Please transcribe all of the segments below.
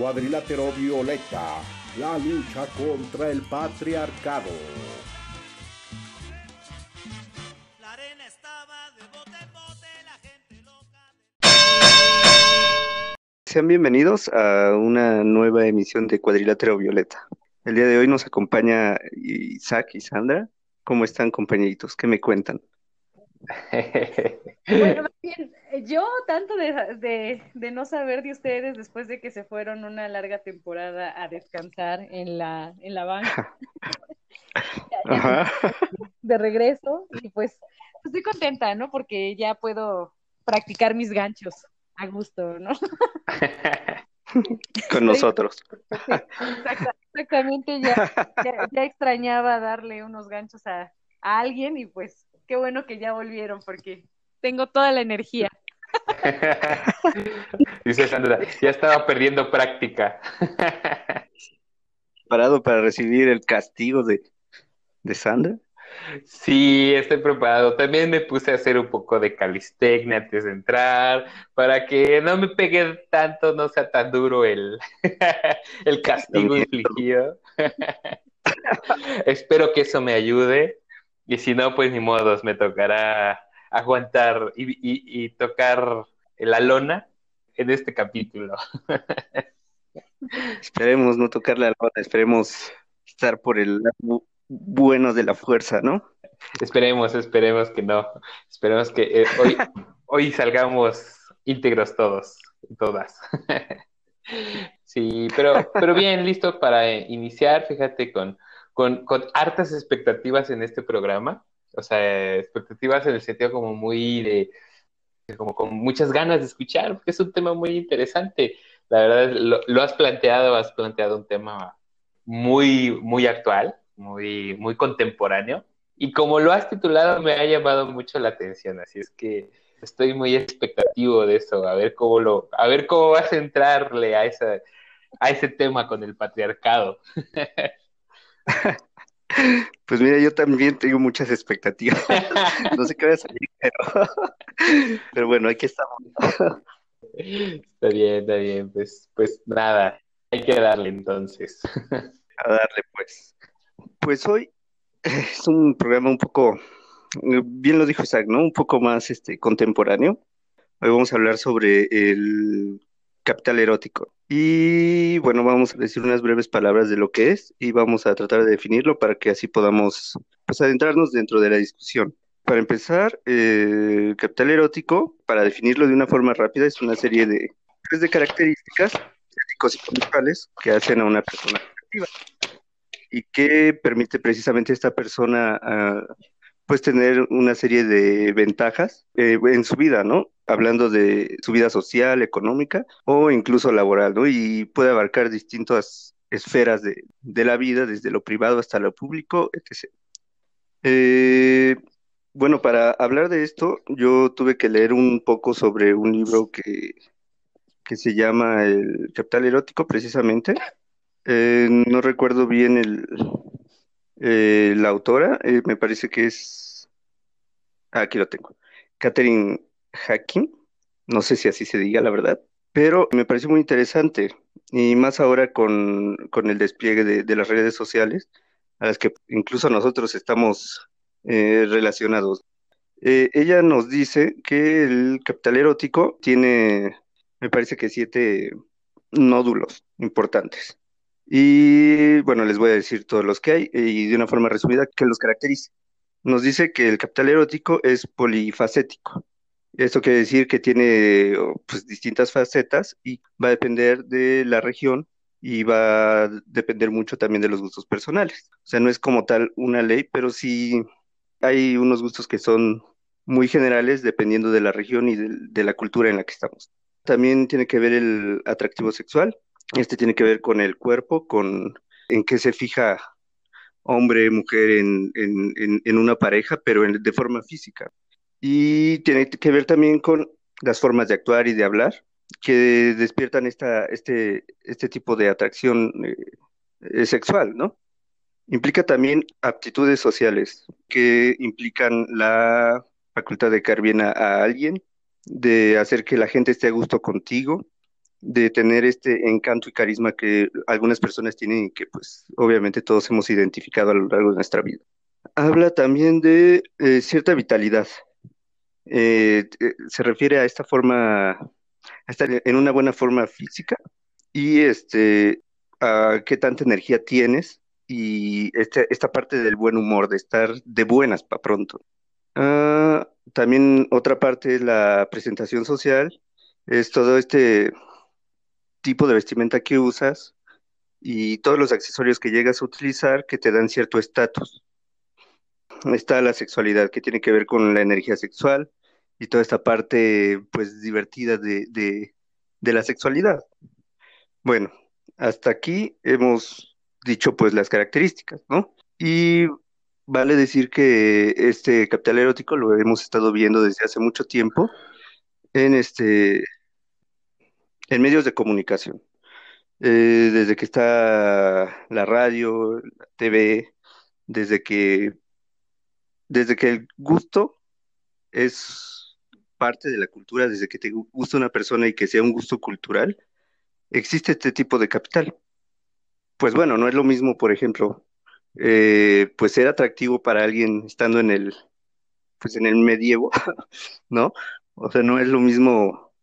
Cuadrilátero Violeta, la lucha contra el patriarcado. La arena estaba de bote en bote, la gente loca. Sean bienvenidos a una nueva emisión de Cuadrilátero Violeta. El día de hoy nos acompaña Isaac y Sandra. ¿Cómo están, compañeritos? ¿Qué me cuentan? Bueno, más bien, yo tanto de, no saber de ustedes después de que se fueron una larga temporada a descansar en la, en la banca. de regreso y pues estoy contenta, ¿no? Porque ya puedo practicar mis ganchos a gusto, ¿no? Con nosotros. exactamente, ya, ya, extrañaba darle unos ganchos a, a alguien y pues qué bueno que ya volvieron porque tengo toda la energía. Dice Sandra, ya estaba perdiendo práctica. ¿Preparado para recibir el castigo de, de Sandra? Sí, estoy preparado. También me puse a hacer un poco de calistecnia antes de entrar, para que no me pegue tanto, no sea tan duro el, el castigo infligido. Espero que eso me ayude. Y si no, pues ni modos, me tocará aguantar y, tocar la lona en este capítulo. Esperemos no tocar la lona, esperemos estar por el lado bueno de la fuerza, ¿no? Esperemos, esperemos que no. Esperemos que eh, hoy, hoy salgamos íntegros todos y todas. sí, pero, pero bien, listo para iniciar, fíjate, con con, hartas expectativas en este programa, o sea, expectativas en el sentido como muy de, como con muchas ganas de escuchar, porque es un tema muy interesante. La verdad, lo, has planteado, has planteado un tema muy, muy actual, muy, muy contemporáneo, y como lo has titulado, me ha llamado mucho la atención, así es que estoy muy expectativo de eso, a ver cómo lo, a ver cómo vas a entrarle a esa, a ese tema con el patriarcado. Pues mira, yo también tengo muchas expectativas. No sé qué va a salir, pero, bueno, aquí estamos. Está bien, está bien. Pues, pues nada, hay que darle entonces. A darle, pues. Pues hoy es un programa un poco, bien lo dijo Isaac, ¿no? Un poco más este contemporáneo. Hoy vamos a hablar sobre el capital erótico. Y bueno, vamos a decir unas breves palabras de lo que es y vamos a tratar de definirlo para que así podamos pues, adentrarnos dentro de la discusión. Para empezar, eh, capital erótico, para definirlo de una forma rápida, es una serie de, pues, de características éticos y conductuales que hacen a una persona atractiva y que permite precisamente a esta persona ah, pues tener una serie de ventajas eh, en su vida, ¿no? Hablando de su vida social, económica o incluso laboral, ¿no? Y puede abarcar distintas esferas de, la vida, desde lo privado hasta lo público, etc. Eh, bueno, para hablar de esto, yo tuve que leer un poco sobre un libro que, que se llama El Capital Erótico, precisamente. Eh, no recuerdo bien el, eh, la autora, me parece que es. Ah, aquí lo tengo. Catherine Hacking. No sé si así se diga, la verdad. Pero me pareció muy interesante. Y más ahora con, el despliegue de, las redes sociales, a las que incluso nosotros estamos eh, relacionados. ella nos dice que el capital erótico tiene, me parece que siete nódulos importantes. Y bueno, les voy a decir todos los que hay y de una forma resumida que los caracteriza. Nos dice que el capital erótico es polifacético. Esto quiere decir que tiene pues, distintas facetas y va a depender de la región y va a depender mucho también de los gustos personales. O sea, no es como tal una ley, pero sí hay unos gustos que son muy generales dependiendo de la región y de, la cultura en la que estamos. También tiene que ver el atractivo sexual, este tiene que ver con el cuerpo, con en qué se fija hombre, mujer en, en, una pareja, pero de forma física. Y tiene que ver también con las formas de actuar y de hablar que despiertan esta, este, este tipo de atracción eh, sexual, ¿no? Implica también aptitudes sociales que implican la facultad de caer bien a alguien, de hacer que la gente esté a gusto contigo, de tener este encanto y carisma que algunas personas tienen y que pues obviamente todos hemos identificado a lo largo de nuestra vida. Habla también de eh, cierta vitalidad. Eh, eh, se refiere a esta forma, a estar en una buena forma física y este, a qué tanta energía tienes y este, esta parte del buen humor, de estar de buenas para pronto. Ah, también otra parte es la presentación social, es todo este tipo de vestimenta que usas y todos los accesorios que llegas a utilizar que te dan cierto estatus. Está la sexualidad que tiene que ver con la energía sexual y toda esta parte pues divertida de, de, la sexualidad. Bueno, hasta aquí hemos dicho pues las características, ¿no? Y vale decir que este capital erótico lo hemos estado viendo desde hace mucho tiempo en este en medios de comunicación. Eh, desde que está la radio, la TV, desde que desde que el gusto es parte de la cultura, desde que te gusta una persona y que sea un gusto cultural, existe este tipo de capital. Pues bueno, no es lo mismo, por ejemplo, eh, pues ser atractivo para alguien estando en el, pues en el medievo, ¿no? O sea, no es lo mismo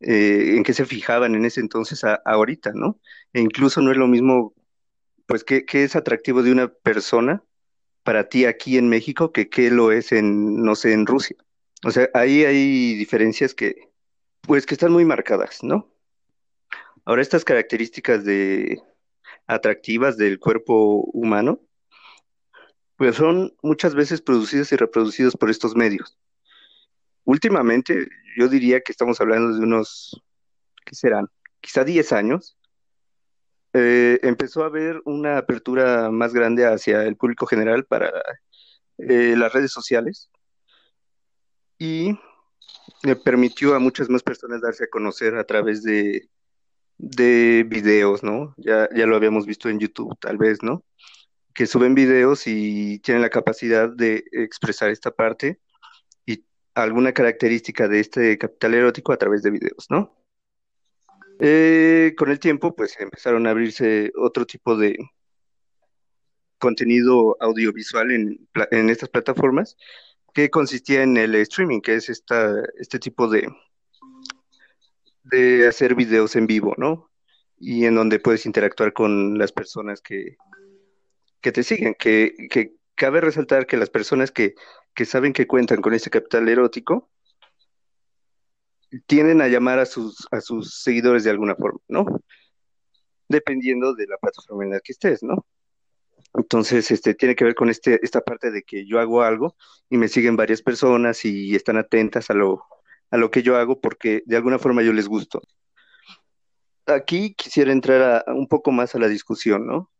eh, en qué se fijaban en ese entonces a, ahorita, ¿no? E incluso no es lo mismo, pues, qué, qué es atractivo de una persona para ti aquí en México que qué lo es en, no sé, en Rusia. O sea, ahí hay diferencias que, pues, que están muy marcadas, ¿no? Ahora, estas características de atractivas del cuerpo humano, pues son muchas veces producidas y reproducidas por estos medios. Últimamente, yo diría que estamos hablando de unos, ¿qué serán? Quizá 10 años. eh, empezó a haber una apertura más grande hacia el público general para eh, las redes sociales y le permitió a muchas más personas darse a conocer a través de, de videos, ¿no? Ya, ya lo habíamos visto en YouTube, tal vez, ¿no? Que suben videos y tienen la capacidad de expresar esta parte y alguna característica de este capital erótico a través de videos, ¿no? Eh, con el tiempo, pues empezaron a abrirse otro tipo de contenido audiovisual en, en estas plataformas que consistía en el streaming, que es esta, este tipo de, de hacer videos en vivo, ¿no? Y en donde puedes interactuar con las personas que, que te siguen, que, que cabe resaltar que las personas que, que saben que cuentan con este capital erótico tienden a llamar a sus, a sus seguidores de alguna forma, ¿no? Dependiendo de la plataforma en la que estés, ¿no? Entonces, este, tiene que ver con este, esta parte de que yo hago algo y me siguen varias personas y están atentas a lo, a lo que yo hago porque de alguna forma yo les gusto. Aquí quisiera entrar a, un poco más a la discusión, ¿no?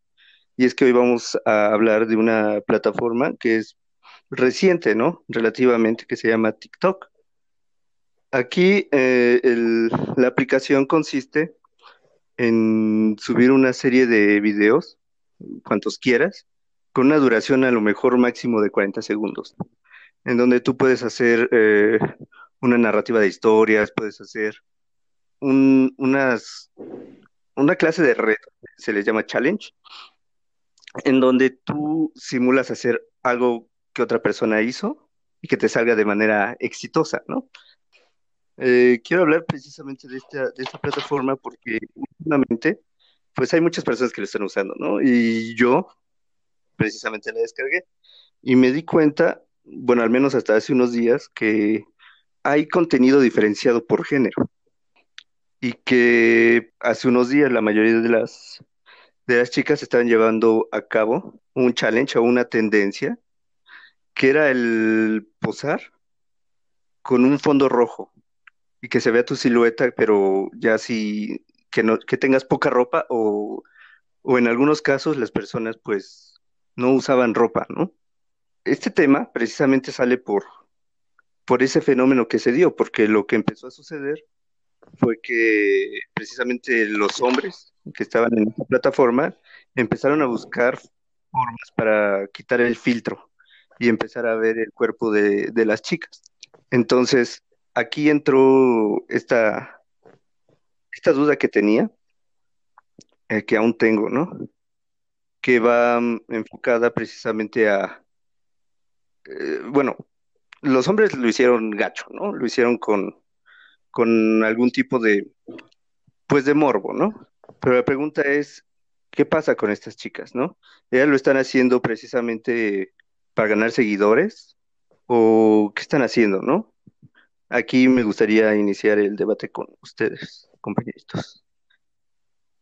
Y es que hoy vamos a hablar de una plataforma que es reciente, ¿no? Relativamente, que se llama TikTok. Aquí eh, la aplicación consiste en subir una serie de videos, cuantos quieras, con una duración a lo mejor máximo de 40 segundos, en donde tú puedes hacer eh, una narrativa de historias, puedes hacer un- unas, una clase de reto, se les llama challenge, en donde tú simulas hacer algo que otra persona hizo y que te salga de manera exitosa, ¿no? Eh, quiero hablar precisamente de esta, de esta plataforma porque últimamente, pues hay muchas personas que lo están usando, ¿no? Y yo precisamente la descargué y me di cuenta, bueno, al menos hasta hace unos días, que hay contenido diferenciado por género y que hace unos días la mayoría de las, de las chicas estaban llevando a cabo un challenge o una tendencia que era el posar con un fondo rojo y que se vea tu silueta, pero ya si que no, que tengas poca ropa o, o en algunos casos las personas pues no usaban ropa, ¿no? Este tema precisamente sale por, por ese fenómeno que se dio, porque lo que empezó a suceder fue que precisamente los hombres que estaban en esta plataforma empezaron a buscar formas para quitar el filtro y empezar a ver el cuerpo de, de las chicas. Entonces, aquí entró esta, esta duda que tenía, eh, que aún tengo, ¿no? Que va mm, enfocada precisamente a, eh, bueno, los hombres lo hicieron gacho, ¿no? Lo hicieron con, con algún tipo de, pues de morbo, ¿no? Pero la pregunta es, ¿qué pasa con estas chicas, no? ¿Ellas lo están haciendo precisamente para ganar seguidores? ¿O qué están haciendo, no? Aquí me gustaría iniciar el debate con ustedes, compañeritos.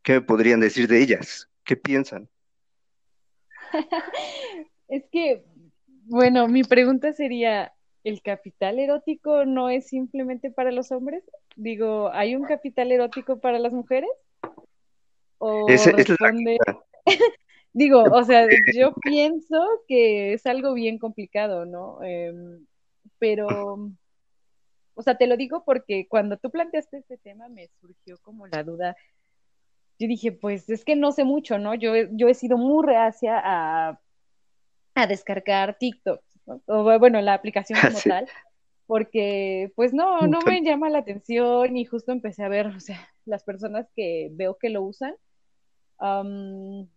¿Qué me podrían decir de ellas? ¿Qué piensan? Es que, bueno, mi pregunta sería, ¿el capital erótico no es simplemente para los hombres? Digo, ¿hay un capital erótico para las mujeres? ¿O esa es la responde... Digo, o sea, yo pienso que es algo bien complicado, ¿no? Em, pero, o sea, te lo digo porque cuando tú planteaste este tema me surgió como la duda. Yo dije, pues es que no sé mucho, ¿no? Yo, he- yo he sido muy reacia a, a descargar TikTok, ¿no? O bueno, la aplicación como Sí. tal, porque pues no, no me llama la atención y justo empecé a ver, o sea, las personas que veo que lo usan, am,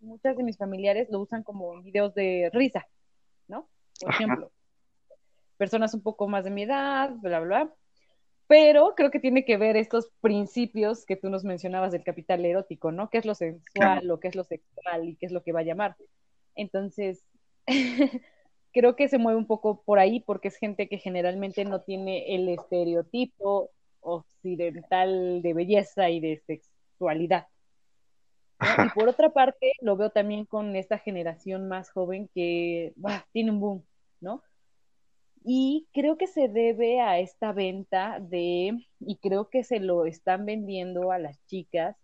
muchas de mis familiares lo usan como videos de risa, ¿no? Por Ajá. ejemplo, personas un poco más de mi edad, bla, bla, bla. Pero creo que tiene que ver estos principios que tú nos mencionabas del capital erótico, ¿no? ¿Qué es lo sensual, lo que es lo sexual y qué es lo que va a llamar? Entonces, creo que se mueve un poco por ahí porque es gente que generalmente no tiene el estereotipo occidental de belleza y de sexualidad. ¿no? Y por otra parte, lo veo también con esta generación más joven que tiene un boom, ¿no? Y creo que se debe a esta venta de, y creo que se lo están vendiendo a las chicas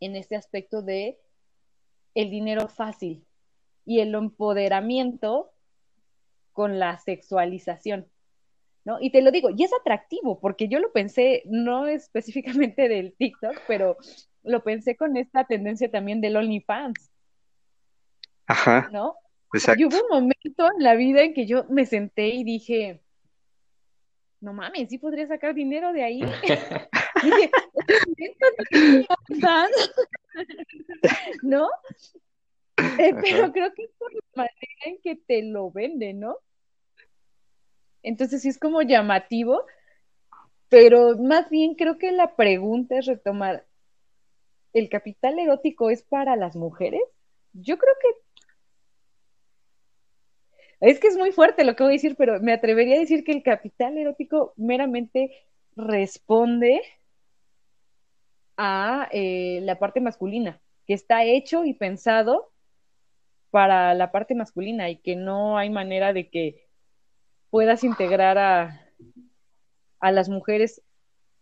en este aspecto de el dinero fácil y el empoderamiento con la sexualización, ¿no? Y te lo digo, y es atractivo, porque yo lo pensé, no específicamente del TikTok, pero lo pensé con esta tendencia también del OnlyFans, Ajá, ¿no? Exacto. Y hubo un momento en la vida en que yo me senté y dije, no mames, sí podría sacar dinero de ahí. dije, "¿Esto es OnlyFans?", ¿no? Eh, pero creo que es por la manera en que te lo venden, ¿no? Entonces sí es como llamativo, pero más bien creo que la pregunta es retomar, ¿el capital erótico es para las mujeres? Yo creo que es que es muy fuerte lo que voy a decir, pero me atrevería a decir que el capital erótico meramente responde a eh, la parte masculina, que está hecho y pensado para la parte masculina y que no hay manera de que puedas integrar a, a las mujeres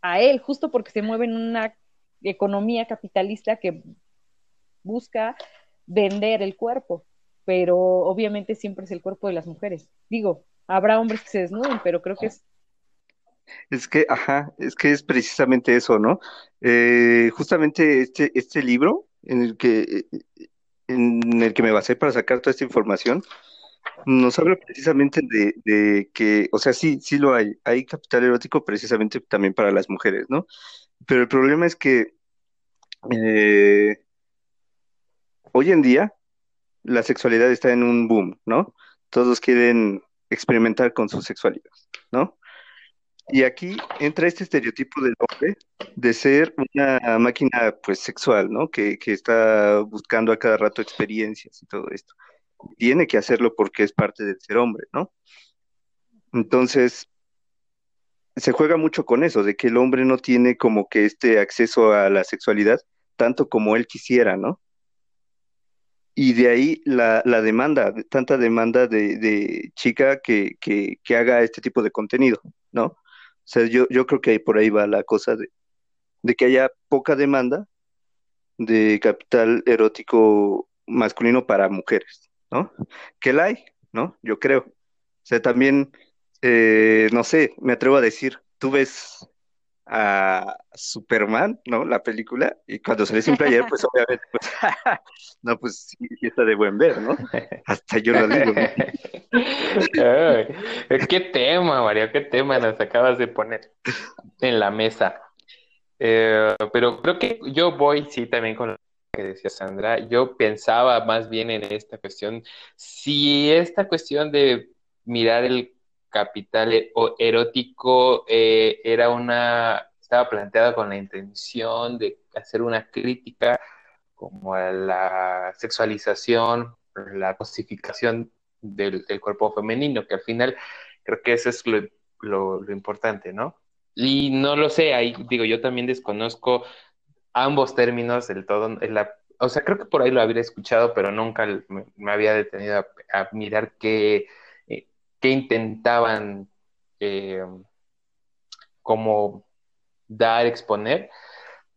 a él, justo porque se mueve en una economía capitalista que busca vender el cuerpo, pero obviamente siempre es el cuerpo de las mujeres. Digo, habrá hombres que se desnuden, pero creo que es Es que, ajá, es que es precisamente eso, ¿no? Eh, justamente este, este libro en el que, en el que me basé para sacar toda esta información, nos habla precisamente de, que, o sea, sí, sí lo hay, hay capital erótico precisamente también para las mujeres, ¿no? Pero el problema es que eh, hoy en día la sexualidad está en un boom, ¿no? Todos quieren experimentar con su sexualidad, ¿no? Y aquí entra este estereotipo del hombre de ser una máquina, pues, sexual, ¿no? Que, que está buscando a cada rato experiencias y todo esto. Tiene que hacerlo porque es parte del ser hombre, ¿no? Entonces, se juega mucho con eso, de que el hombre no tiene como que este acceso a la sexualidad tanto como él quisiera, ¿no? Y de ahí la, la demanda, tanta demanda de, de chica que, que, haga este tipo de contenido, ¿no? O sea, yo, yo creo que por ahí va la cosa de, de que haya poca demanda de capital erótico masculino para mujeres, ¿no? Que la hay, ¿no? Yo creo. O sea, también, eh, no sé, me atrevo a decir, tú ves a Superman, ¿no? La película, y cuando sale sin player, pues obviamente, pues, no, pues sí, está de buen ver, ¿no? Hasta yo lo digo, qué tema, Mario, qué tema nos acabas de poner en la mesa. Eh, pero creo que yo voy, sí, también con lo que decía Sandra. Yo pensaba más bien en esta cuestión, si esta cuestión de mirar el capital e- o erótico eh, era una, estaba planteada con la intención de hacer una crítica como a la sexualización, la cosificación del, cuerpo femenino, que al final creo que eso es lo, importante, ¿no? Y no lo sé, ahí digo, yo también desconozco ambos términos del todo. o sea, creo que por ahí lo habría escuchado, pero nunca me, había detenido a, a mirar qué, eh, qué intentaban eh, como dar, exponer.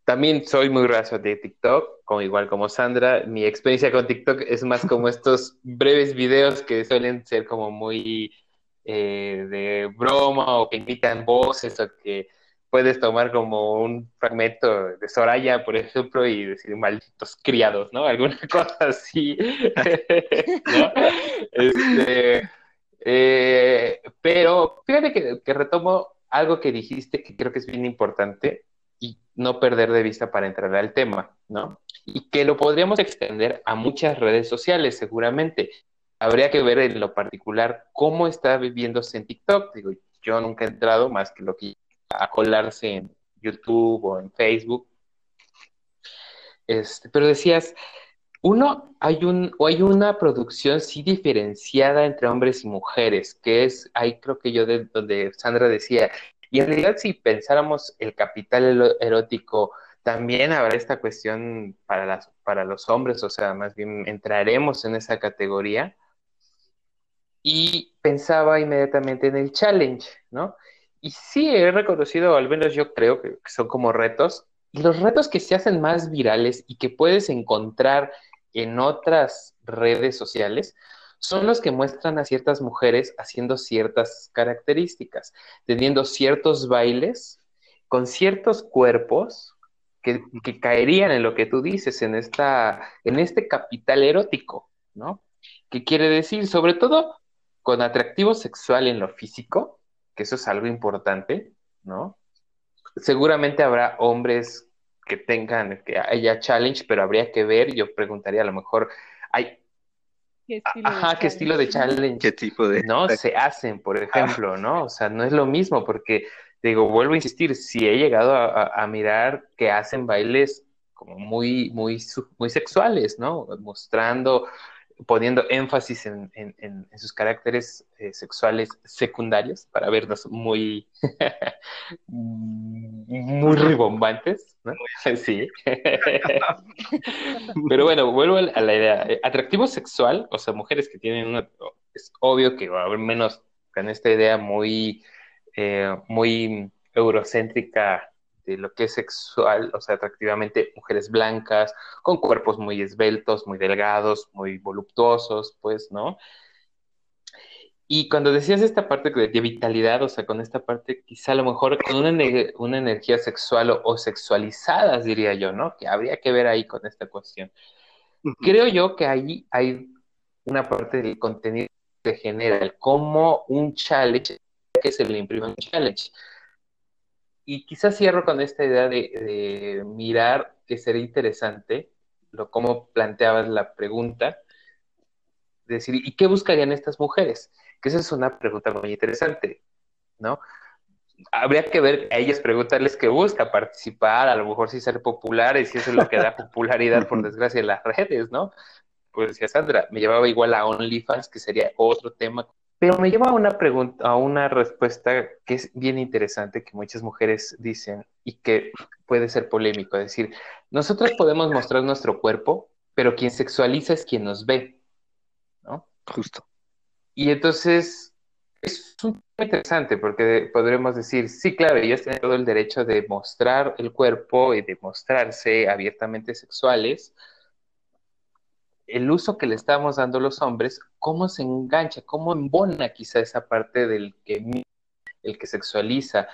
También soy muy raso de TikTok, como igual como Sandra. Mi experiencia con TikTok es más como estos breves videos que suelen ser como muy eh, de broma o que imitan voces o que puedes tomar como un fragmento de Soraya, por ejemplo, y decir malditos criados, ¿no? Alguna cosa así, ¿no? Este, eh, pero fíjate que, que retomo algo que dijiste que creo que es bien importante y no perder de vista para entrar al tema, ¿no? Y que lo podríamos extender a muchas redes sociales, seguramente. Habría que ver en lo particular cómo está viviéndose en TikTok. Digo, yo nunca he entrado más que lo que a colarse en YouTube o en Facebook. Este, pero decías, uno, hay un, hay una producción sí diferenciada entre hombres y mujeres, que es, ahí creo que yo de donde Sandra decía, y en realidad si pensáramos el capital erótico, también habrá esta cuestión para las, para los hombres, o sea, más bien entraremos en esa categoría. Y pensaba inmediatamente en el challenge, ¿no? Y sí, he reconocido, al menos yo creo que son como retos, los retos que se hacen más virales y que puedes encontrar en otras redes sociales son los que muestran a ciertas mujeres haciendo ciertas características, teniendo ciertos bailes con ciertos cuerpos que, que caerían en lo que tú dices, en esta, en este capital erótico, ¿no? ¿Qué quiere decir? Sobre todo con atractivo sexual en lo físico, que eso es algo importante, ¿no? Seguramente habrá hombres que tengan, que haya challenge, pero habría que ver, yo preguntaría a lo mejor, hay, ¿Qué estilo de ajá, ¿qué estilo de challenge? challenge? ¿Qué tipo de...? no se hacen, por ejemplo, ¿no? O sea, no es lo mismo porque, digo, vuelvo a insistir, si he llegado a, a- a mirar que hacen bailes como muy, muy, muy sexuales, ¿no? Mostrando, poniendo énfasis en, en- sus caracteres eh, sexuales secundarios para vernos muy, muy ribombantes, ¿no? Sí. Pero bueno, vuelvo a la idea. Eh, Atractivo sexual, o sea, mujeres que tienen una... Es obvio que va a haber menos con esta idea muy, eh, muy eurocéntrica de lo que es sexual, o sea, atractivamente mujeres blancas, con cuerpos muy esbeltos, muy delgados, muy voluptuosos, pues, ¿no? Y cuando decías esta parte de, de vitalidad, o sea, con esta parte quizá a lo mejor con una, ene- una energía sexual o, o sexualizadas, diría yo, ¿no? Que habría que ver ahí con esta cuestión. Creo yo que ahí hay una parte del contenido que se genera, el cómo un challenge, que se le imprime un challenge. Y quizás cierro con esta idea de, de mirar que sería interesante, lo cómo planteabas la pregunta, decir, ¿y qué buscarían estas mujeres? Que esa es una pregunta muy interesante, ¿no? Habría que ver a ellas preguntarles qué busca, participar, a lo mejor sí ser populares, y eso es lo que da popularidad, por desgracia, en las redes, ¿no? Pues decía Sandra, me llevaba igual a OnlyFans, que sería otro tema, pero me lleva a una pregunta, a una respuesta que es bien interesante, que muchas mujeres dicen y que puede ser polémico, es decir, nosotros podemos mostrar nuestro cuerpo, pero quien sexualiza es quien nos ve, ¿no? Justo. Y entonces es un tema interesante porque podremos decir, sí, claro, ellas tienen todo el derecho de mostrar el cuerpo y de mostrarse abiertamente sexuales. El uso que le estamos dando los hombres, cómo se engancha, cómo embona quizá esa parte del que el que sexualiza.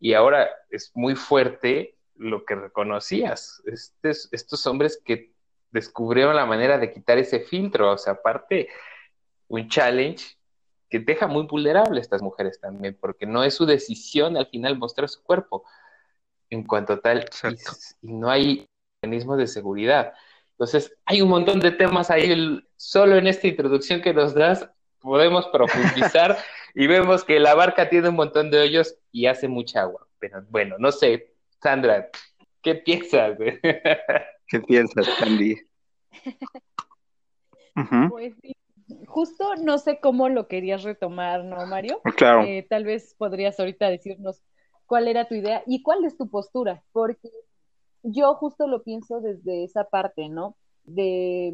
Y ahora es muy fuerte lo que reconocías, estos, estos hombres que descubrieron la manera de quitar ese filtro, o sea, aparte un challenge que deja muy vulnerable a estas mujeres también, porque no es su decisión al final mostrar su cuerpo. en cuanto a tal y, y no hay mecanismos de seguridad. Entonces, hay un montón de temas ahí. el- solo en esta introducción que nos das, podemos profundizar y vemos que la barca tiene un montón de hoyos y hace mucha agua. Pero bueno, no sé, Sandra, ¿qué piensas? ¿Qué piensas, Candy? Ujú, Pues sí, justo no sé cómo lo querías retomar, ¿no, Mario? Claro, Eh, tal vez podrías ahorita decirnos cuál era tu idea y cuál es tu postura, porque yo justo lo pienso desde esa parte, ¿no? De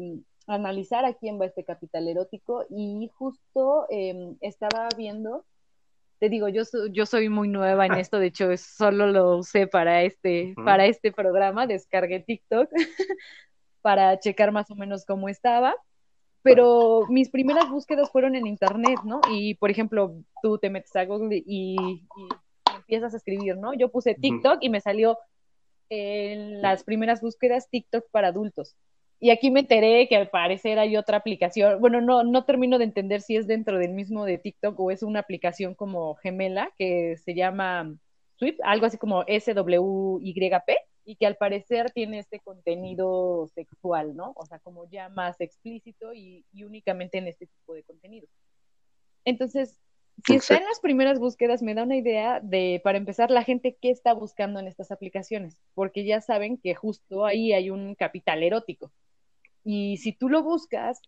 mm, analizar a quién va este capital erótico y justo em, estaba viendo, te digo, yo, so- yo soy muy nueva en esto, de hecho solo lo usé para este, para este programa, descargué TikTok para checar más o menos cómo estaba. Pero mis primeras búsquedas fueron en internet, ¿no? Y, por ejemplo, tú te metes a Google y, y empiezas a escribir, ¿no? Yo puse. TikTok y me salió en las primeras búsquedas TikTok para adultos. Y aquí me enteré que al parecer hay otra aplicación. Bueno, no, no termino de entender si es dentro del mismo de TikTok o es una aplicación como gemela que se llama Sweep, algo así como SWYP, y que al parecer tiene este contenido sexual, ¿no? O sea, como ya más explícito y únicamente en este tipo de contenido. Entonces, si está en las primeras búsquedas, me da una idea de, para empezar, la gente qué está buscando en estas aplicaciones, porque ya saben que justo ahí hay un capital erótico. Y si tú lo buscas,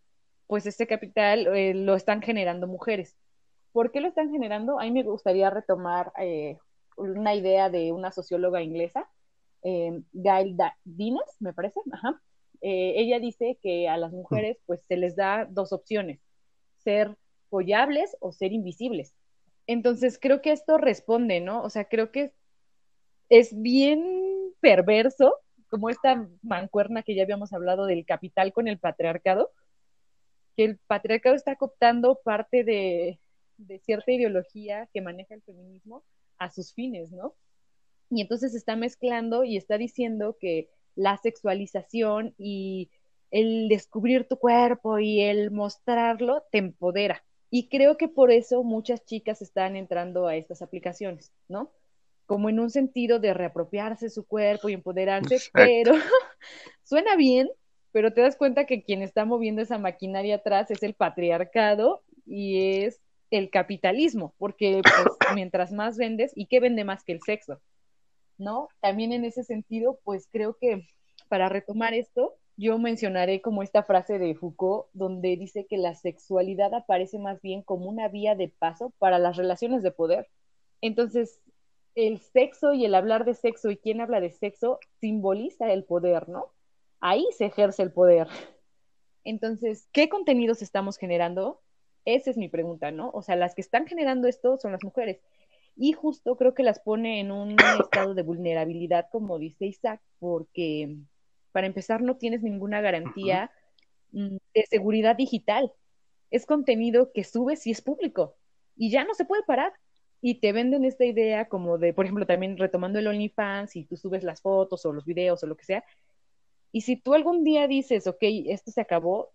pues este capital eh, lo están generando mujeres. ¿Por qué lo están generando? A mí me gustaría retomar eh, una idea de una socióloga inglesa, eh, Gail Dinas, me parece. Ajá. Eh, ella dice que a las mujeres pues se les da dos opciones, ser follables o ser invisibles. Entonces creo que esto responde, ¿no? O sea, creo que es bien perverso, como esta mancuerna que ya habíamos hablado del capital con el patriarcado, que el patriarcado está cooptando parte de, de cierta ideología que maneja el feminismo a sus fines, ¿no? Y entonces está mezclando y está diciendo que la sexualización y el descubrir tu cuerpo y el mostrarlo te empodera. Y creo que por eso muchas chicas están entrando a estas aplicaciones, ¿no? Como en un sentido de reapropiarse su cuerpo y empoderarse, Exacto. pero suena bien, pero te das cuenta que quien está moviendo esa maquinaria atrás es el patriarcado y es el capitalismo, porque pues, mientras más vendes, ¿y qué vende más que el sexo? ¿No? También en ese sentido, pues creo que para retomar esto, yo mencionaré como esta frase de Foucault, donde dice que la sexualidad aparece más bien como una vía de paso para las relaciones de poder. Entonces, el sexo y el hablar de sexo y quién habla de sexo simboliza el poder, ¿no? Ahí se ejerce el poder. Entonces, ¿qué contenidos estamos generando? Esa es mi pregunta, ¿no? O sea, las que están generando esto son las mujeres. Y justo creo que las pone en un estado de vulnerabilidad, como dice Isaac, porque para empezar no tienes ninguna garantía mm, de seguridad digital. Es contenido que subes y es público y ya no se puede parar. Y te venden esta idea como de, por ejemplo, también retomando el OnlyFans y tú subes las fotos o los videos o lo que sea. Y si tú algún día dices, ok, esto se acabó,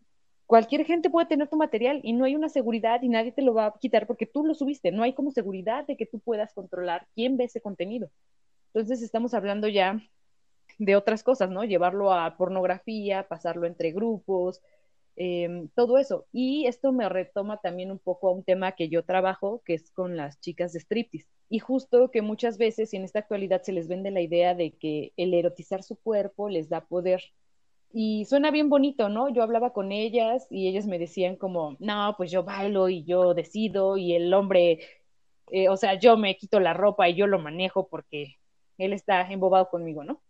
cualquier gente puede tener tu material y no hay una seguridad y nadie te lo va a quitar porque tú lo subiste. No hay como seguridad de que tú puedas controlar quién ve ese contenido. Entonces estamos hablando ya de otras cosas, ¿no? Llevarlo a pornografía, pasarlo entre grupos, eh, todo eso. Y esto me retoma también un poco a un tema que yo trabajo, que es con las chicas de striptease. Y justo que muchas veces y en esta actualidad se les vende la idea de que el erotizar su cuerpo les da poder. Y suena bien bonito, ¿no? Yo hablaba con ellas y ellas me decían como, no, pues yo bailo y yo decido y el hombre, eh, o sea, yo me quito la ropa y yo lo manejo porque él está embobado conmigo, ¿no?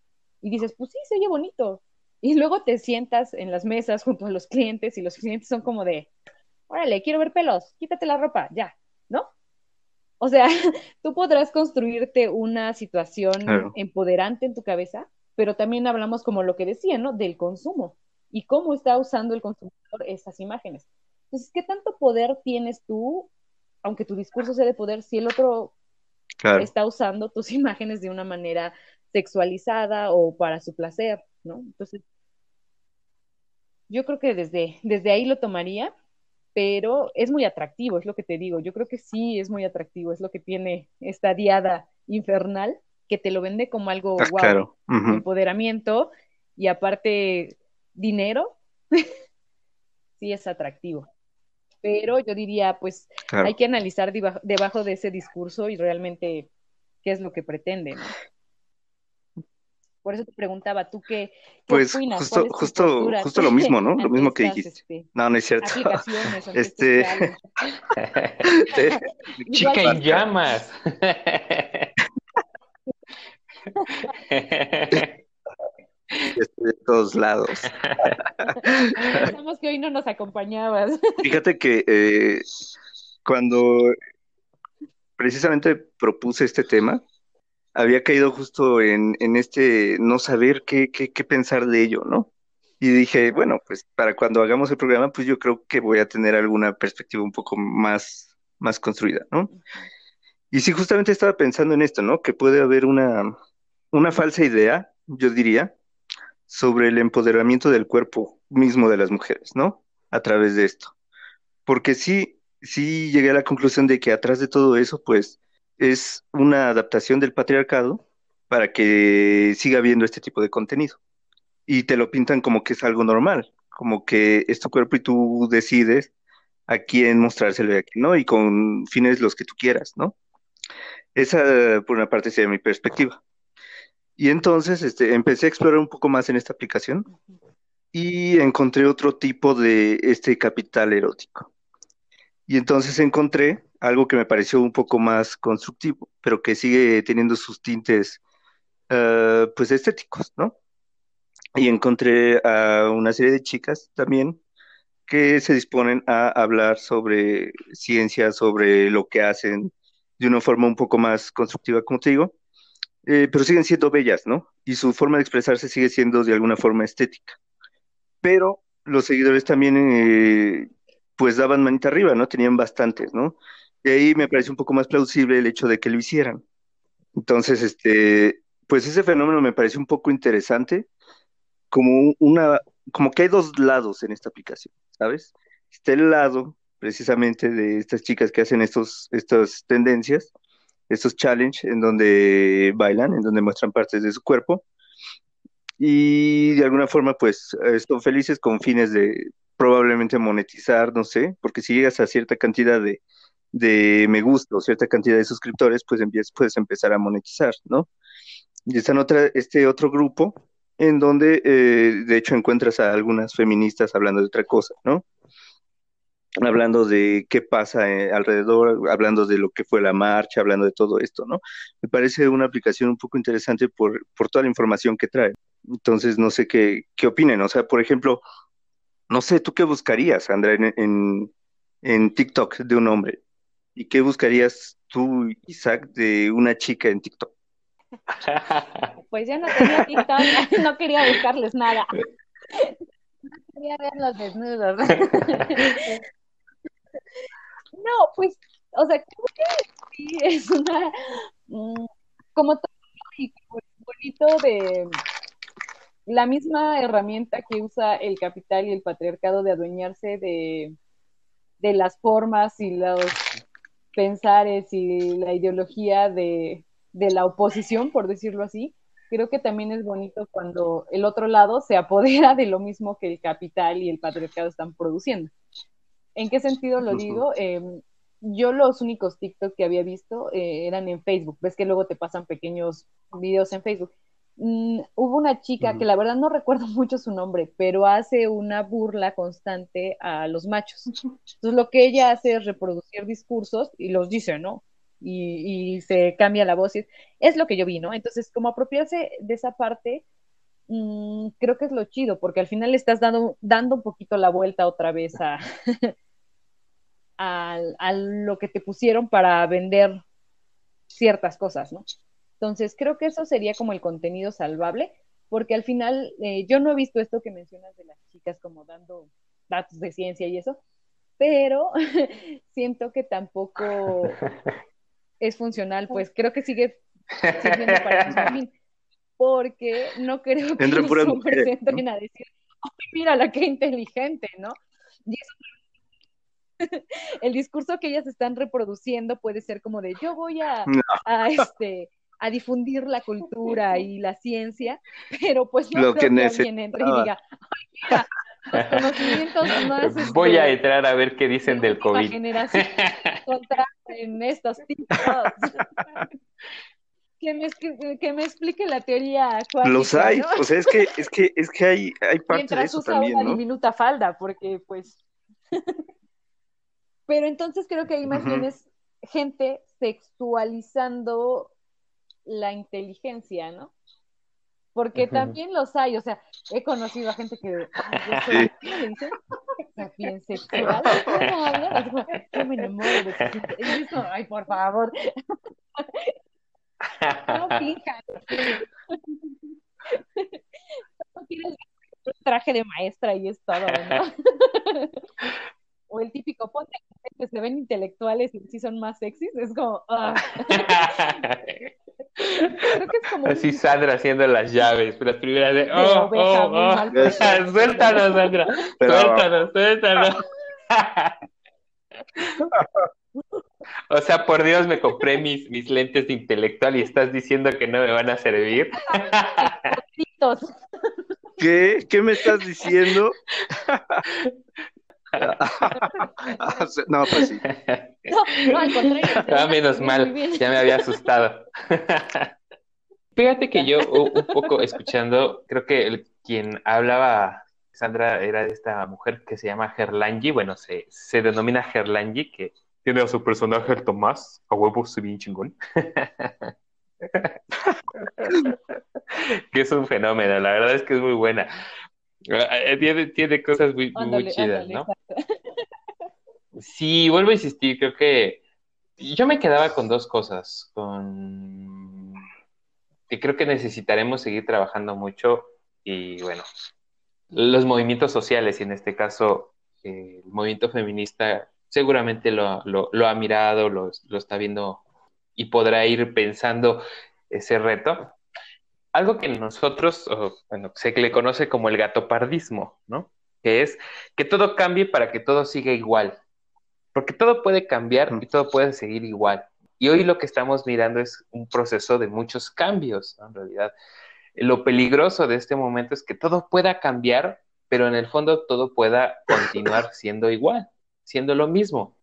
Y dices, pues sí, se oye bonito. Y luego te sientas en las mesas junto a los clientes y los clientes son como de, órale, quiero ver pelos, quítate la ropa, ya, ¿no? O sea, tú podrás construirte una situación Claro. empoderante en tu cabeza, pero también hablamos como lo que decía, ¿no? Del consumo y cómo está usando el consumidor esas imágenes. Entonces, ¿qué tanto poder tienes tú, aunque tu discurso sea de poder, si el otro Claro. está usando tus imágenes de una manera sexualizada o para su placer, ¿no? Entonces, yo creo que desde, desde ahí lo tomaría, pero es muy atractivo, es lo que te digo. Yo creo que sí es muy atractivo, es lo que tiene esta diada infernal, que te lo vende como algo Ah, wow, claro. empoderamiento y aparte dinero, sí es atractivo. Pero yo diría, pues claro. hay que analizar deba- debajo de ese discurso y realmente qué es lo que pretende, ¿no? Por eso te preguntaba, ¿tú qué, qué Pues opinas? justo, ¿Cuál es tu justo, postura justo lo mismo, ¿no? Lo mismo que dijiste. este, No, no es cierto. Este, Igual Chica en llamas. este, de todos lados. Pensamos que hoy no nos acompañabas. Fíjate que eh, cuando precisamente propuse este tema, había caído justo en, en este no saber qué, qué, pensar de ello, ¿no? Y dije, bueno, pues para cuando hagamos el programa, pues yo creo que voy a tener alguna perspectiva un poco más, más construida, ¿no? Y sí, justamente estaba pensando en esto, ¿no? Que puede haber una, una falsa idea, yo diría, sobre el empoderamiento del cuerpo mismo de las mujeres, ¿no? A través de esto. Porque sí, sí llegué a la conclusión de que atrás de todo eso, pues, es una adaptación del patriarcado para que siga habiendo este tipo de contenido. Y te lo pintan como que es algo normal, como que es tu cuerpo y tú decides a quién mostrárselo y y con fines los que tú quieras, ¿no? Esa, por una parte, sería mi perspectiva. Y entonces, este, empecé a explorar un poco más en esta aplicación y encontré otro tipo de este capital erótico. Y entonces encontré algo que me pareció un poco más constructivo, pero que sigue teniendo sus tintes, eh, pues, estéticos, ¿no? Y encontré a una serie de chicas también que se disponen a hablar sobre ciencia, sobre lo que hacen de una forma un poco más constructiva, como te digo, eh, pero siguen siendo bellas, ¿no? Y su forma de expresarse sigue siendo de alguna forma estética. Pero los seguidores también, eh, pues daban manita arriba, ¿no? Tenían bastantes, ¿no? Y ahí me parece un poco más plausible el hecho de que lo hicieran. Entonces, este, pues ese fenómeno me parece un poco interesante, como una, como que hay dos lados en esta aplicación, ¿sabes? Está el lado precisamente de estas chicas que hacen estos, estas tendencias, estos challenge en donde bailan, en donde muestran partes de su cuerpo y de alguna forma pues son felices con fines de probablemente monetizar, no sé, porque si llegas a cierta cantidad de, de me gusta o cierta cantidad de suscriptores, pues empiezas, puedes empezar a monetizar, ¿no? Y está en otra, este otro grupo en donde eh, de hecho encuentras a algunas feministas hablando de otra cosa, ¿no? Hablando de qué pasa eh, alrededor, hablando de lo que fue la marcha, hablando de todo esto, ¿no? Me parece una aplicación un poco interesante por, por toda la información que trae. Entonces, no sé qué, qué opinen. O sea, por ejemplo, no sé, ¿tú qué buscarías, Andrea, en, en, en TikTok de un hombre? ¿Y qué buscarías tú, Isaac, de una chica en TikTok? Pues ya no tenía TikTok, no quería buscarles nada. No quería ver los desnudos. No, pues, o sea, creo que sí es una, mm, como todo y bonito de la misma herramienta que usa el capital y el patriarcado de adueñarse de, de las formas y los pensares y la ideología de, de la oposición, por decirlo así, creo que también es bonito cuando el otro lado se apodera de lo mismo que el capital y el patriarcado están produciendo. ¿En qué sentido lo digo? Eh, yo los únicos TikTok que había visto eh, eran en Facebook. Ves que luego te pasan pequeños videos en Facebook. Mm, hubo una chica uh -huh. que la verdad no recuerdo mucho su nombre, pero hace una burla constante a los machos. Entonces lo que ella hace es reproducir discursos y los dice, ¿no? Y, y se cambia la voz. Y es, es, lo que yo vi, ¿no? Entonces, como apropiarse de esa parte, mmm, creo que es lo chido, porque al final le estás dando, dando un poquito la vuelta otra vez a, a, a lo que te pusieron para vender ciertas cosas, ¿no? Entonces, creo que eso sería como el contenido salvable, porque al final eh, yo no he visto esto que mencionas de las chicas como dando datos de ciencia y eso, pero siento que tampoco es funcional, pues creo que sigue sirviendo para fin, porque no creo que los hombres mujeres, ¿no? entren a decir, "Ay, mira la que inteligente, ¿no? Y eso el discurso que ellas están reproduciendo puede ser como de yo voy a, No. a, este a difundir la cultura y la ciencia, pero pues no Lo creo que que alguien entre y diga, "Ay, mira, los conocimientos más Voy a este, entrar a ver qué dicen de del COVID. generación en estos TikToks. que, me, que me explique la teoría cuántica, Los hay, ¿no? o sea, es que, es que, es que hay, hay parte de mientras eso usa también, una ¿no? diminuta falda, porque pues... Pero entonces creo que ahí más Ujú. bien es gente sexualizando la inteligencia, ¿no? Porque también los hay, o sea, he conocido a gente que, "Ay, yo soy, ¿cómo me enamoro de ay, por favor, no finjan. No tienes un traje de maestra y es todo, ¿no? O el típico ponte que se ven intelectuales y sí son más sexys, es como, ah, creo que es como Así un- Sandra haciendo las llaves, las primeras de, De oh, oveja oh, oh, suéltanos, Sandra, Pero- suéltanos, suéltanos. O sea, por Dios, me compré mis, mis lentes de intelectual y estás diciendo que no me van a servir. ¿Qué? ¿Qué me estás diciendo? No, pues sí. No, no, al contrario. Ah, menos mal, ya me había asustado. Fíjate que yo un poco escuchando, creo que el, quien hablaba, Sandra, era esta mujer que se llama Gerlangi, bueno, se, se denomina Gerlangi, que tiene a su personaje el Tomás, a huevo, soy bien chingón. que es un fenómeno, la verdad es que es muy buena. Eh, Tiene, tiene cosas muy, chidas, ándale, ¿no? Sí, vuelvo a insistir, creo que yo me quedaba con dos cosas, con que creo que necesitaremos seguir trabajando mucho y bueno, los movimientos sociales y en este caso eh, el movimiento feminista seguramente lo, lo- lo ha mirado, lo, lo está viendo y podrá ir pensando ese reto. Algo que nosotros, o, bueno, se le conoce como el gatopardismo, ¿no? Que es que todo cambie para que todo siga igual. Porque todo puede cambiar y todo puede seguir igual. Y hoy lo que estamos mirando es un proceso de muchos cambios, ¿no? en realidad. Lo peligroso de este momento es que todo pueda cambiar, pero en el fondo todo pueda continuar siendo igual, siendo lo mismo.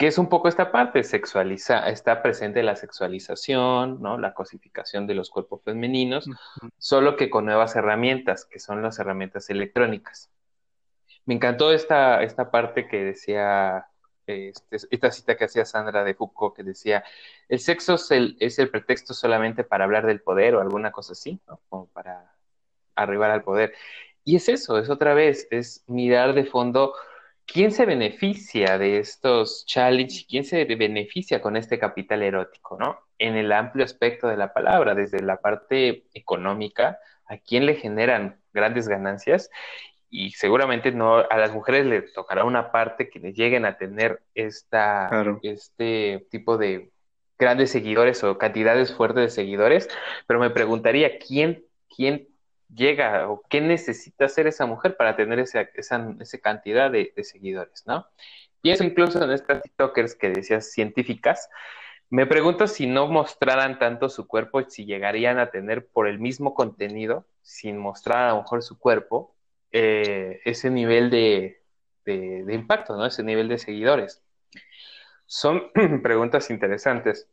Que es un poco esta parte, sexualiza, está presente la sexualización, ¿no? La cosificación de los cuerpos femeninos, solo que con nuevas herramientas, que son las herramientas electrónicas. Me encantó esta, esta parte que decía, este, esta cita que hacía Sandra de Foucault, que decía, el sexo es el, es el pretexto solamente para hablar del poder o alguna cosa así, ¿no? Como para arribar al poder. Y es eso, es otra vez, es mirar de fondo quién se beneficia de estos challenges, quién se beneficia con este capital erótico, ¿no? En el amplio aspecto de la palabra, desde la parte económica, a quién le generan grandes ganancias y seguramente no a las mujeres les tocará una parte que les lleguen a tener esta, Claro. este tipo de grandes seguidores o cantidades fuertes de seguidores, pero me preguntaría quién, quién llega o qué necesita hacer esa mujer para tener esa, esa, esa cantidad de, seguidores, ¿no? Y eso incluso en estas TikTokers que decías científicas, me pregunto si no mostraran tanto su cuerpo, si llegarían a tener por el mismo contenido, sin mostrar a lo mejor su cuerpo, eh, ese nivel de, de, de, impacto, ¿no? Ese nivel de seguidores. Son preguntas interesantes.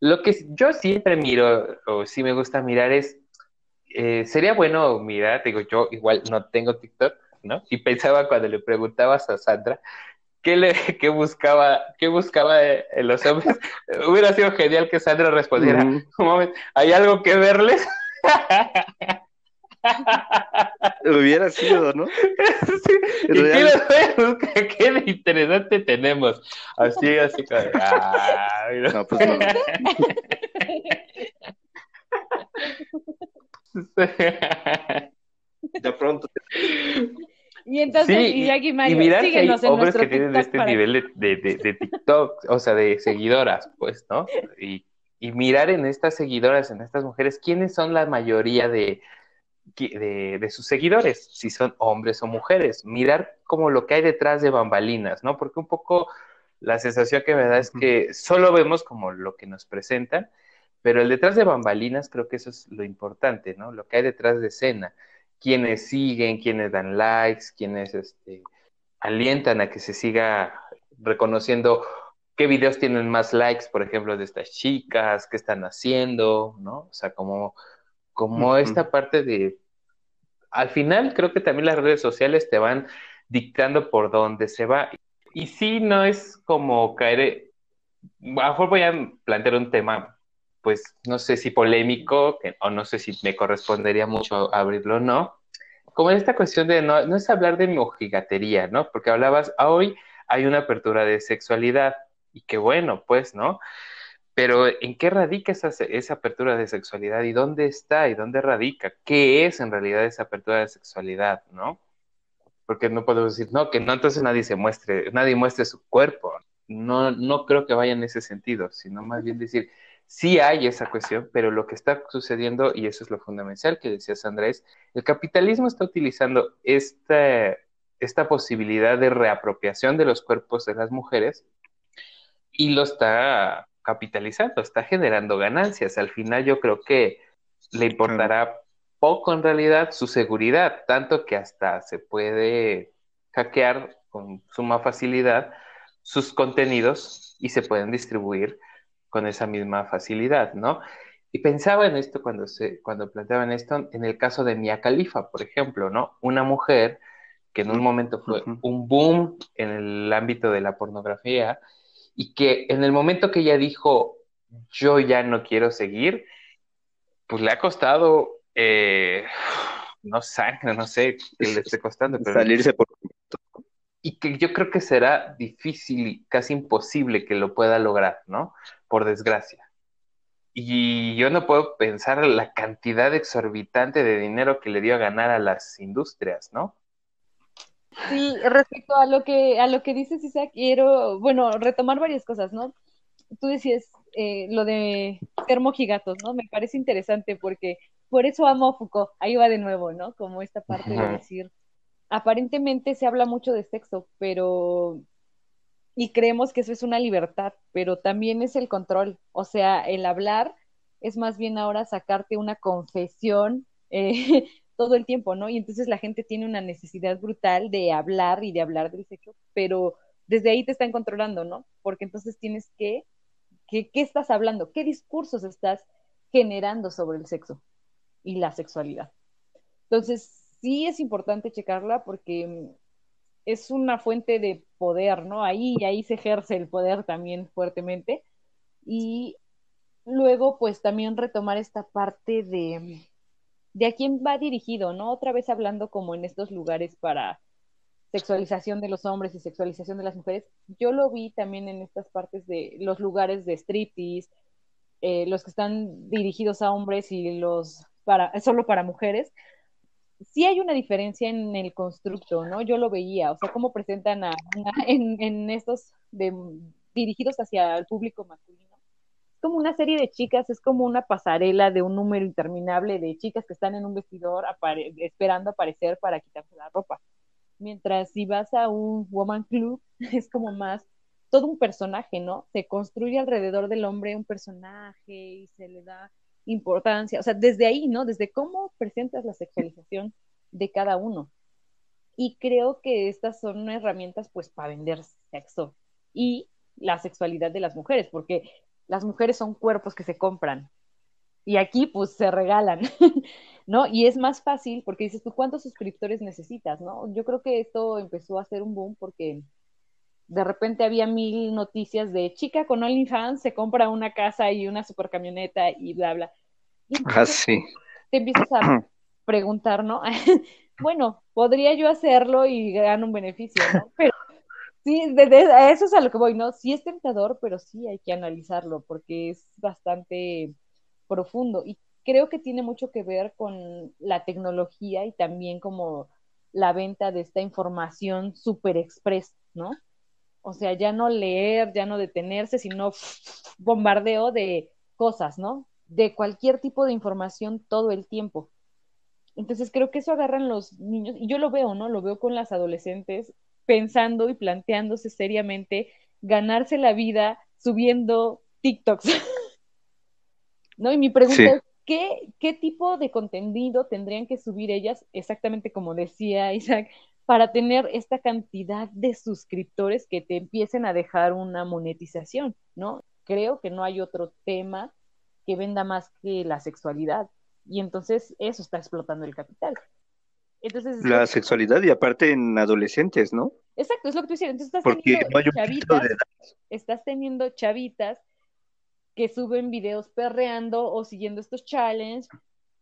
Lo que yo siempre miro, o sí me gusta mirar, es, eh, sería bueno mirar, digo, yo igual no tengo TikTok, ¿no? Y pensaba cuando le preguntabas a Sandra, ¿qué, le, qué buscaba, qué buscaba en los hombres? Hubiera sido genial que Sandra respondiera, un momento, ¿hay algo que verles? Hubiera sido, ¿no? Sí, ¿Y qué? ¿Qué, qué de interesante tenemos? Así, así como, ay, no. No, pues no. De pronto. Y entonces, Sí, y Jackie Mario, y mirar que hay en hombres que tienen TikTok este para- nivel de, de, de, de TikTok, o sea, de seguidoras, pues, ¿no? Y, y mirar en estas seguidoras, en estas mujeres, quiénes son la mayoría de, de, de sus seguidores, si son hombres o mujeres. Mirar como lo que hay detrás de bambalinas, ¿no? Porque un poco la sensación que me da es que solo vemos como lo que nos presentan, Pero el detrás de bambalinas creo que eso es lo importante, ¿no? Lo que hay detrás de escena. Quienes siguen, quienes dan likes, quienes este, alientan a que se siga reconociendo qué videos tienen más likes, por ejemplo, de estas chicas, qué están haciendo, ¿no? O sea, como, como esta parte de... Al final creo que también las redes sociales te van dictando por dónde se va. Y sí, no es como caer... A lo mejor voy a plantear un tema, pues no sé si polémico, o no sé si me correspondería mucho abrirlo o no, como esta cuestión de no, no es hablar de mojigatería, ¿no? Porque hablabas, ah, hoy hay una apertura de sexualidad, y qué bueno, pues, ¿no? Pero ¿en qué radica esa, esa apertura de sexualidad y dónde está y dónde radica? ¿Qué es en realidad esa apertura de sexualidad, no? Porque no podemos decir, no, que no, entonces nadie se muestre, nadie muestre su cuerpo. No, no creo que vaya en ese sentido, sino más bien decir, sí hay esa cuestión, pero lo que está sucediendo, y eso es lo fundamental que decías Andrés, el capitalismo está utilizando esta, esta posibilidad de reapropiación de los cuerpos de las mujeres y lo está capitalizando, está generando ganancias. Al final yo creo que le importará poco en realidad su seguridad, tanto que hasta se puede hackear con suma facilidad sus contenidos y se pueden distribuir con esa misma facilidad, ¿no? Y pensaba en esto cuando, se, cuando planteaban esto, en el caso de Mia Khalifa, por ejemplo, ¿no? Una mujer que en un momento fue un boom en el ámbito de la pornografía y que en el momento que ella dijo, yo ya no quiero seguir, pues le ha costado, eh, no sangre, no sé qué le esté costando, pero... Salirse por... Y que yo creo que será difícil y casi imposible que lo pueda lograr, ¿no? Por desgracia. Y yo no puedo pensar la cantidad exorbitante de dinero que le dio a ganar a las industrias, ¿no? Sí, respecto a lo que a lo que dices, Isaac, quiero, bueno, retomar varias cosas, ¿no? Tú decías eh, lo de ser mojigatos, ¿no? Me parece interesante porque por eso amo a Foucault, ahí va de nuevo, ¿no? Como esta parte de decir, aparentemente se habla mucho de sexo, pero y creemos que eso es una libertad, pero también es el control, o sea, el hablar es más bien ahora sacarte una confesión eh, todo el tiempo, ¿no? Y entonces la gente tiene una necesidad brutal de hablar y de hablar del sexo, pero desde ahí te están controlando, ¿no? Porque entonces tienes que, ¿qué estás hablando? ¿Qué discursos estás generando sobre el sexo y la sexualidad? Entonces, sí es importante checarla porque es una fuente de poder, ¿no? Ahí, ahí se ejerce el poder también fuertemente. Y luego, pues también retomar esta parte de, de a quién va dirigido, ¿no? Otra vez hablando como en estos lugares para sexualización de los hombres y sexualización de las mujeres, yo lo vi también en estas partes de los lugares de striptease, eh, los que están dirigidos a hombres y los para solo para mujeres. Sí hay una diferencia en el constructo, ¿no? Yo lo veía, o sea, cómo presentan a, en, estos dirigidos hacia el público masculino como una serie de chicas, es como una pasarela de un número interminable de chicas que están en un vestidor esperando aparecer para quitarse la ropa. Mientras si vas a un woman club, es como más todo un personaje, ¿no? Se construye alrededor del hombre un personaje y se le da importancia, o sea, desde ahí, ¿no? Desde cómo presentas la sexualización de cada uno. Y creo que estas son herramientas pues para vender sexo y la sexualidad de las mujeres, porque las mujeres son cuerpos que se compran y aquí pues se regalan, ¿no? Y es más fácil porque dices tú, ¿cuántos suscriptores necesitas, no? Yo creo que esto empezó a ser un boom porque de repente había mil noticias de chica con OnlyFans se compra una casa y una super camioneta y bla, bla. ah, sí. Te empiezas a preguntar, ¿no? bueno, podría yo hacerlo y ganar un beneficio, ¿no? Pero Sí, de, eso es a lo que voy, ¿no? Sí es tentador, pero sí hay que analizarlo porque es bastante profundo y creo que tiene mucho que ver con la tecnología y también como la venta de esta información super express, ¿no? O sea, ya no leer, ya no detenerse, sino bombardeo de cosas, ¿no? De cualquier tipo de información todo el tiempo. Entonces creo que eso agarran los niños, y yo lo veo, ¿no? Lo veo con las adolescentes pensando y planteándose seriamente ganarse la vida subiendo TikToks. ¿no? Y mi pregunta es, ¿qué, ¿qué tipo de contenido tendrían que subir ellas, exactamente como decía Isaac, para tener esta cantidad de suscriptores que te empiecen a dejar una monetización, ¿no? Creo que no hay otro tema que venda más que la sexualidad. Y entonces eso está explotando el capital. Entonces, la sexualidad y aparte en adolescentes, ¿no? Exacto, es lo que tú dices. Entonces estás teniendo chavitas, estás teniendo chavitas que suben videos perreando o siguiendo estos challenges,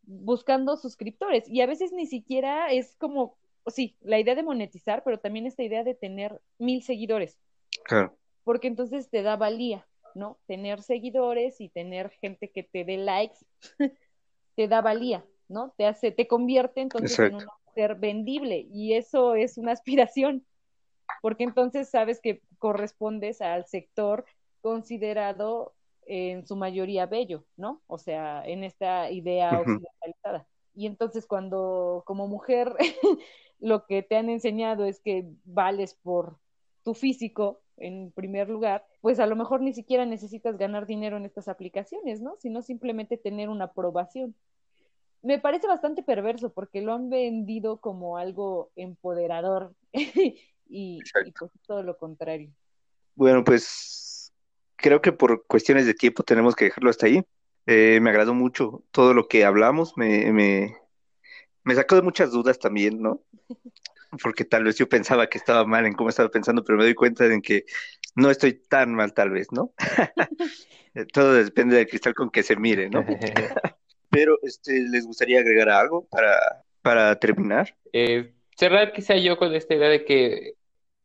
buscando suscriptores. Y a veces ni siquiera es como, sí, la idea de monetizar, pero también esta idea de tener mil seguidores. Claro. Porque entonces te da valía, ¿no? Tener seguidores y tener gente que te dé likes te da valía, ¿no? Te hace, te convierte entonces en un ser vendible y eso es una aspiración, porque entonces sabes que correspondes al sector considerado en su mayoría bello, ¿no? O sea, en esta idea occidentalizada. Y entonces cuando como mujer lo que te han enseñado es que vales por tu físico en primer lugar, pues a lo mejor ni siquiera necesitas ganar dinero en estas aplicaciones, ¿no? Sino simplemente tener una aprobación. Me parece bastante perverso porque lo han vendido como algo empoderador y, y pues todo lo contrario. Bueno, pues creo que por cuestiones de tiempo tenemos que dejarlo hasta ahí. Eh, me agradó mucho todo lo que hablamos, me, me, me sacó de muchas dudas también, ¿no? Porque tal vez yo pensaba que estaba mal en cómo estaba pensando, pero me doy cuenta de que no estoy tan mal tal vez, ¿no? todo depende del cristal con que se mire, ¿no? pero este, ¿les gustaría agregar algo para, para terminar? Eh, cerrar quizá yo con esta idea de que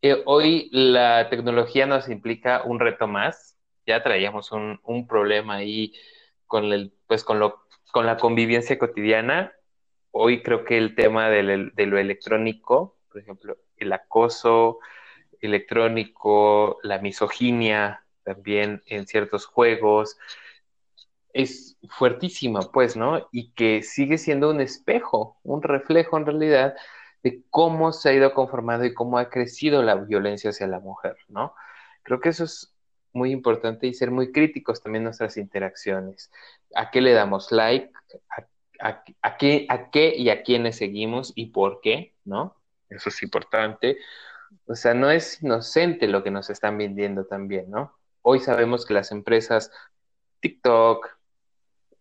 eh, hoy la tecnología nos implica un reto más. Ya traíamos un, un problema ahí con el, pues con lo, con la convivencia cotidiana. Hoy creo que el tema de, lo electrónico, por ejemplo, el acoso electrónico, la misoginia también en ciertos juegos, es fuertísima, pues, ¿no? Y que sigue siendo un espejo, un reflejo en realidad de cómo se ha ido conformando y cómo ha crecido la violencia hacia la mujer, ¿no? Creo que eso es muy importante y ser muy críticos también en nuestras interacciones. ¿A qué le damos like? ¿A, qué, ¿A qué y a quiénes seguimos y por qué? ¿No? Eso es importante. O sea, no es inocente lo que nos están vendiendo también, ¿no? Hoy sabemos que las empresas TikTok,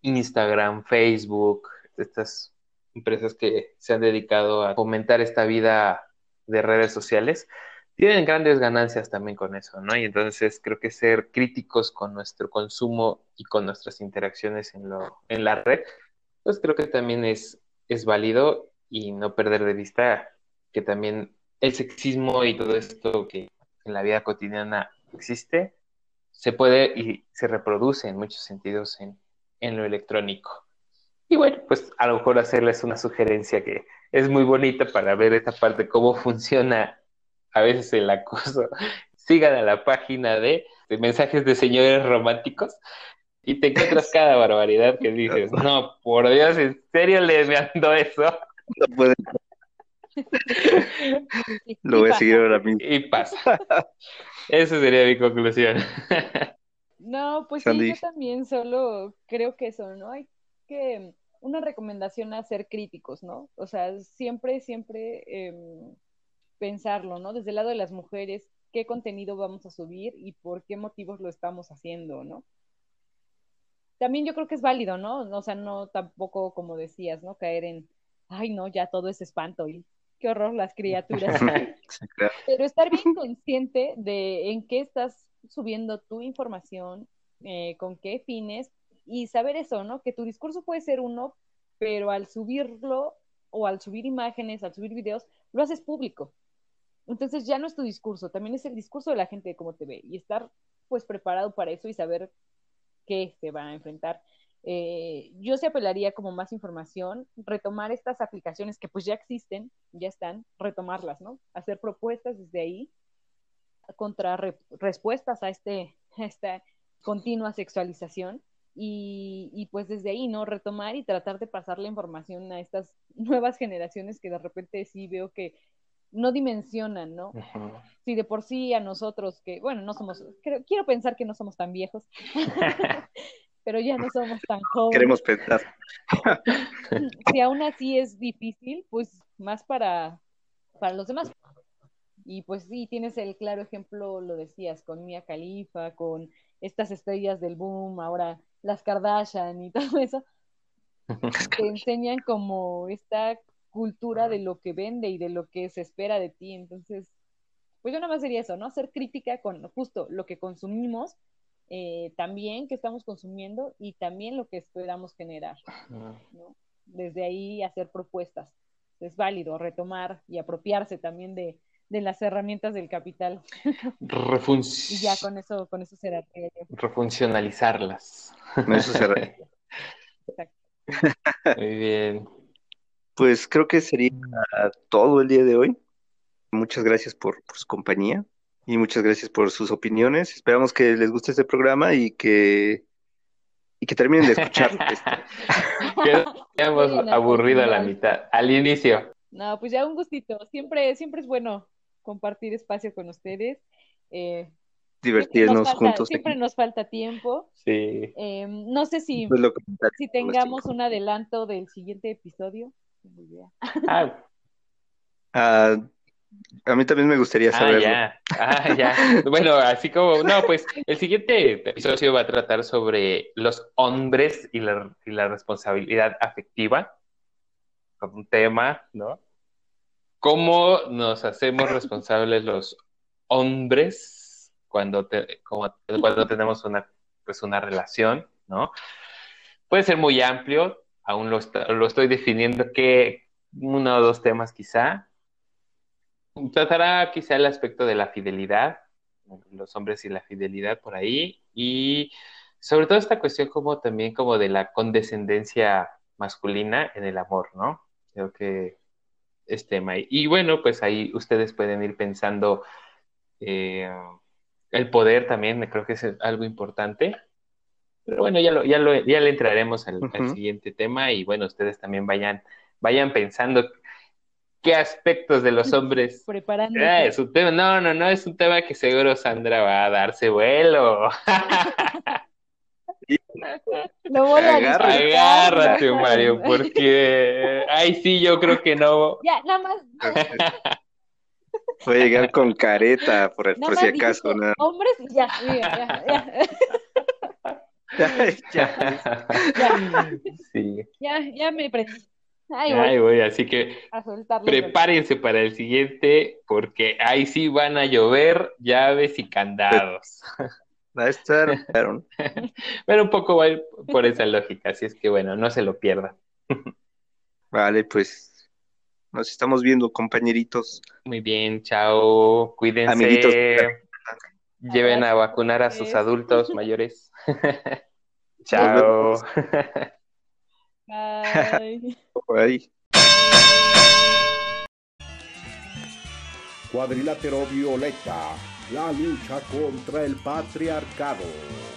Instagram, Facebook, estas empresas que se han dedicado a fomentar esta vida de redes sociales, tienen grandes ganancias también con eso, ¿no? Y entonces creo que ser críticos con nuestro consumo y con nuestras interacciones en, lo, en la red, pues creo que también es, es válido y no perder de vista que también el sexismo y todo esto que en la vida cotidiana existe, se puede y se reproduce en muchos sentidos en, en lo electrónico. Y bueno, pues a lo mejor hacerles una sugerencia que es muy bonita para ver esta parte, cómo funciona a veces el acoso. Sigan a la página de, mensajes de señores románticos y te encuentras cada barbaridad que dices, no, por Dios, ¿en serio le mando eso? No puede. Lo voy a seguir ahora mismo. Y pasa. Esa sería mi conclusión. No, pues sí, yo también solo creo que eso, ¿no? Hay que, una recomendación a ser críticos, ¿no? O sea, siempre, siempre em, pensarlo, ¿no? Desde el lado de las mujeres, qué contenido vamos a subir y por qué motivos lo estamos haciendo, ¿no? También yo creo que es válido, ¿no? O sea, no tampoco, como decías, ¿no? Caer en, ay, no, ya todo es espanto y qué horror las criaturas. Pero estar bien consciente de en qué estás subiendo tu información, eh, con qué fines, y saber eso, ¿no? Que tu discurso puede ser uno, pero al subirlo o al subir imágenes, al subir videos, lo haces público. Entonces ya no es tu discurso, también es el discurso de la gente de cómo te ve y estar pues preparado para eso y saber qué se va a enfrentar. Eh, yo se apelaría como más información, retomar estas aplicaciones que pues ya existen, ya están, retomarlas, ¿no? Hacer propuestas desde ahí contra respuestas a, este, esta continua sexualización y, y, pues desde ahí, ¿no? Retomar y tratar de pasar la información a estas nuevas generaciones que de repente sí veo que no dimensionan, ¿no? Si de por sí a nosotros, que bueno, no somos, quiero pensar que no somos tan viejos, pero ya no somos tan jóvenes. Queremos pensar. si aún así es difícil, pues más para, para los demás. Y pues sí, tienes el claro ejemplo, lo decías, con Mia Khalifa, con estas estrellas del boom, ahora las Kardashian y todo eso, te enseñan como esta cultura de lo que vende y de lo que se espera de ti. Entonces, pues yo nada más sería eso, ¿no? Ser crítica con justo lo que consumimos, eh, también que estamos consumiendo y también lo que esperamos generar, ¿no? Desde ahí hacer propuestas. Es válido retomar y apropiarse también de, de las herramientas del capital. y ya con eso, con eso será. Refuncionalizarlas. eso será. Muy bien. Pues creo que sería todo el día de hoy. Muchas gracias por, su compañía y muchas gracias por sus opiniones. Esperamos que les guste este programa y que y que terminen de escuchar. Quedamos aburrido a la mitad, al inicio. No, pues ya un gustito. Siempre, siempre es bueno compartir espacio con ustedes. Eh, Divertirnos juntos. Siempre nos falta tiempo. Sí. Em, no sé si, si tengamos un adelanto del siguiente episodio. Ah. ah. a mí también me gustaría ah, saberlo. Ah, ya. Bueno, así como, no, pues el siguiente episodio va a tratar sobre los hombres y la, y la responsabilidad afectiva. Un tema, ¿no? ¿Cómo nos hacemos responsables los hombres cuando, cuando tenemos una, pues una relación, ¿no? Puede ser muy amplio, aún lo, lo estoy definiendo que uno o dos temas quizá. Tratará quizá el aspecto de la fidelidad, los hombres y la fidelidad por ahí, y sobre todo esta cuestión como también como de la condescendencia masculina en el amor, ¿no? Creo que es tema. Y bueno, pues ahí ustedes pueden ir pensando eh, el poder también, creo que es algo importante. Pero bueno, ya, lo, ya, lo, ya le entraremos al, siguiente tema y bueno, ustedes también vayan, vayan pensando qué aspectos de los hombres. Preparando. Ah, es un tema, no, no, no, es un tema que seguro Sandra va a darse vuelo. Lo voy a Agárrate, Mario, porque ay sí, yo creo que no. Ya, nada más. Voy a llegar con careta, por, por si acaso. Hombres, ya, ya, ya. ya, Sí. ya, ya me prendí. Ahí voy. así que prepárense para el siguiente, porque ahí sí van a llover llaves y candados. Va a estar, pero... un poco va por esa lógica, así es que bueno, no se lo pierdan. Vale, pues nos estamos viendo, compañeritos. Muy bien, chao, cuídense. Amiguitos. Lleven a vacunar a sus adultos mayores. Chao. Bye. Bye. Cuadrilátero Violeta, la lucha contra el patriarcado.